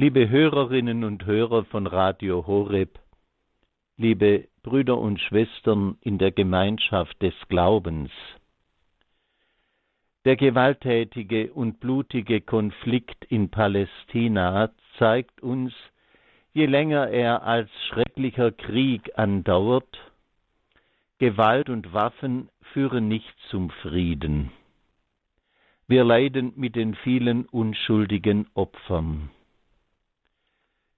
Liebe Hörerinnen und Hörer von Radio Horeb, liebe Brüder und Schwestern in der Gemeinschaft des Glaubens, der gewalttätige und blutige Konflikt in Palästina zeigt uns, je länger er als schrecklicher Krieg andauert, Gewalt und Waffen führen nicht zum Frieden. Wir leiden mit den vielen unschuldigen Opfern.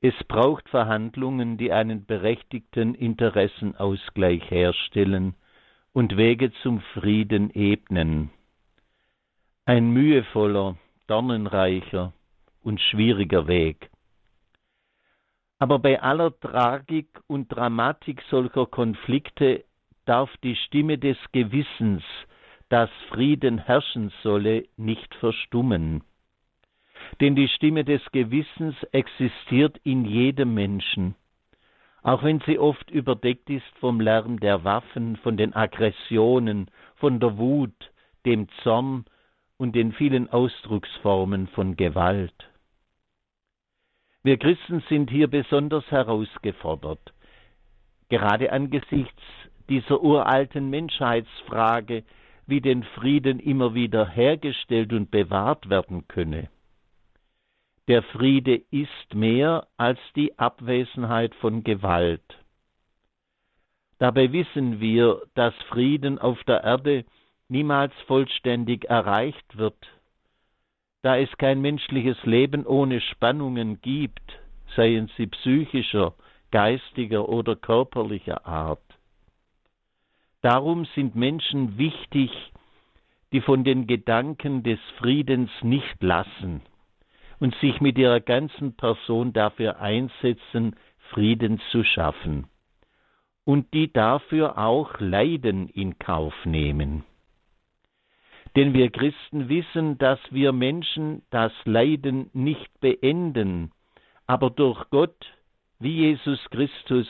Es braucht Verhandlungen, die einen berechtigten Interessenausgleich herstellen und Wege zum Frieden ebnen. Ein mühevoller, dornenreicher und schwieriger Weg. Aber bei aller Tragik und Dramatik solcher Konflikte darf die Stimme des Gewissens, dass Frieden herrschen solle, nicht verstummen. Denn die Stimme des Gewissens existiert in jedem Menschen, auch wenn sie oft überdeckt ist vom Lärm der Waffen, von den Aggressionen, von der Wut, dem Zorn und den vielen Ausdrucksformen von Gewalt. Wir Christen sind hier besonders herausgefordert, gerade angesichts dieser uralten Menschheitsfrage, wie den Frieden immer wieder hergestellt und bewahrt werden könne. Der Friede ist mehr als die Abwesenheit von Gewalt. Dabei wissen wir, dass Frieden auf der Erde niemals vollständig erreicht wird, da es kein menschliches Leben ohne Spannungen gibt, seien sie psychischer, geistiger oder körperlicher Art. Darum sind Menschen wichtig, die von den Gedanken des Friedens nicht lassen und sich mit ihrer ganzen Person dafür einsetzen, Frieden zu schaffen und die dafür auch Leiden in Kauf nehmen. Denn wir Christen wissen, dass wir Menschen das Leiden nicht beenden, aber durch Gott, wie Jesus Christus,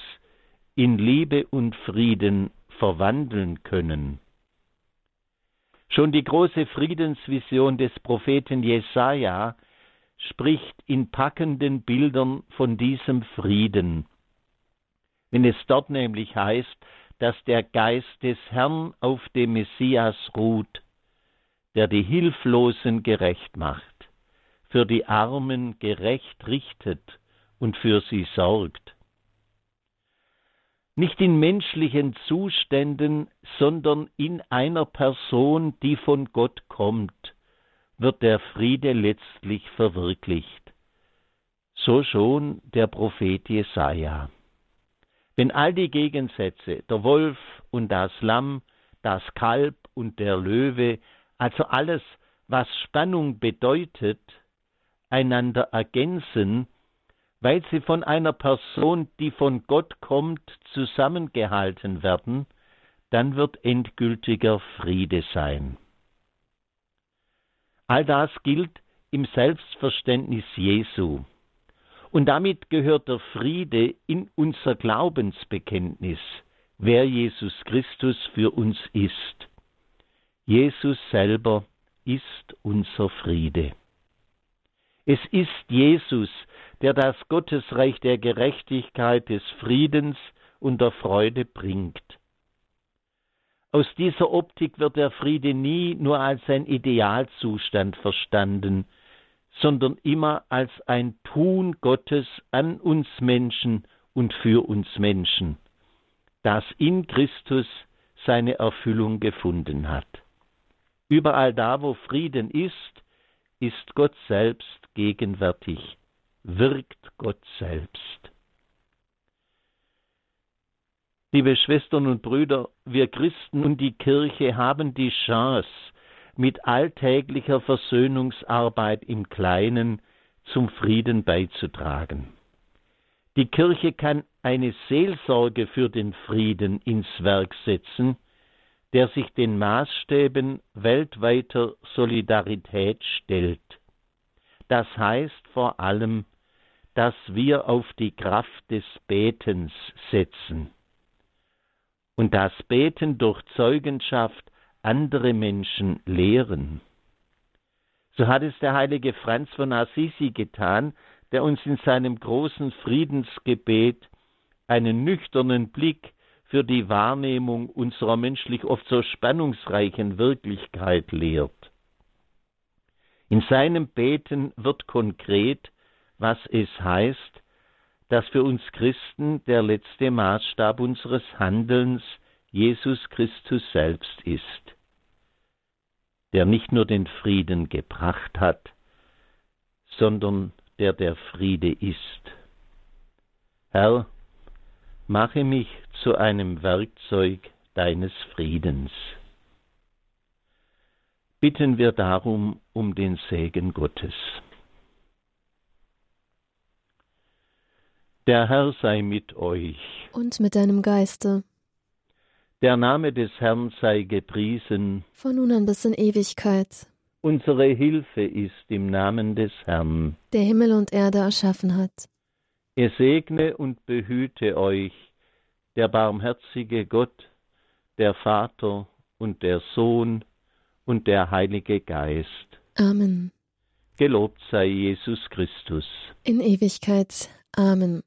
in Liebe und Frieden verwandeln können. Schon die große Friedensvision des Propheten Jesaja spricht in packenden Bildern von diesem Frieden. Wenn es dort nämlich heißt, dass der Geist des Herrn auf dem Messias ruht, der die Hilflosen gerecht macht, für die Armen gerecht richtet und für sie sorgt nicht in menschlichen Zuständen, sondern in einer Person, die von Gott kommt, wird der Friede letztlich verwirklicht. So schon der Prophet Jesaja. Wenn all die Gegensätze, der Wolf und das Lamm, das Kalb und der Löwe, also alles, was Spannung bedeutet, einander ergänzen, weil sie von einer Person, die von Gott kommt, zusammengehalten werden, dann wird endgültiger Friede sein. All das gilt im Selbstverständnis Jesu. Und damit gehört der Friede in unser Glaubensbekenntnis, wer Jesus Christus für uns ist. Jesus selber ist unser Friede. Es ist Jesus, der das Gottesreich der Gerechtigkeit, des Friedens und der Freude bringt. Aus dieser Optik wird der Friede nie nur als ein Idealzustand verstanden, sondern immer als ein Tun Gottes an uns Menschen und für uns Menschen, das in Christus seine Erfüllung gefunden hat. Überall da, wo Frieden ist, ist Gott selbst gegenwärtig wirkt Gott selbst. Liebe Schwestern und Brüder, wir Christen und die Kirche haben die Chance, mit alltäglicher Versöhnungsarbeit im Kleinen zum Frieden beizutragen. Die Kirche kann eine Seelsorge für den Frieden ins Werk setzen, der sich den Maßstäben weltweiter Solidarität stellt. Das heißt vor allem dass wir auf die Kraft des Betens setzen und das Beten durch Zeugenschaft andere Menschen lehren. So hat es der heilige Franz von Assisi getan, der uns in seinem großen Friedensgebet einen nüchternen Blick für die Wahrnehmung unserer menschlich oft so spannungsreichen Wirklichkeit lehrt. In seinem Beten wird konkret, was es heißt, dass für uns Christen der letzte Maßstab unseres Handelns Jesus Christus selbst ist, der nicht nur den Frieden gebracht hat, sondern der der Friede ist. Herr, mache mich zu einem Werkzeug deines Friedens. Bitten wir darum um den Segen Gottes. Der Herr sei mit euch. Und mit deinem Geiste. Der Name des Herrn sei gepriesen. Von nun an bis in Ewigkeit. Unsere Hilfe ist im Namen des Herrn. Der Himmel und Erde erschaffen hat. Er segne und behüte euch, der barmherzige Gott, der Vater und der Sohn und der Heilige Geist. Amen. Gelobt sei Jesus Christus. In Ewigkeit. Amen.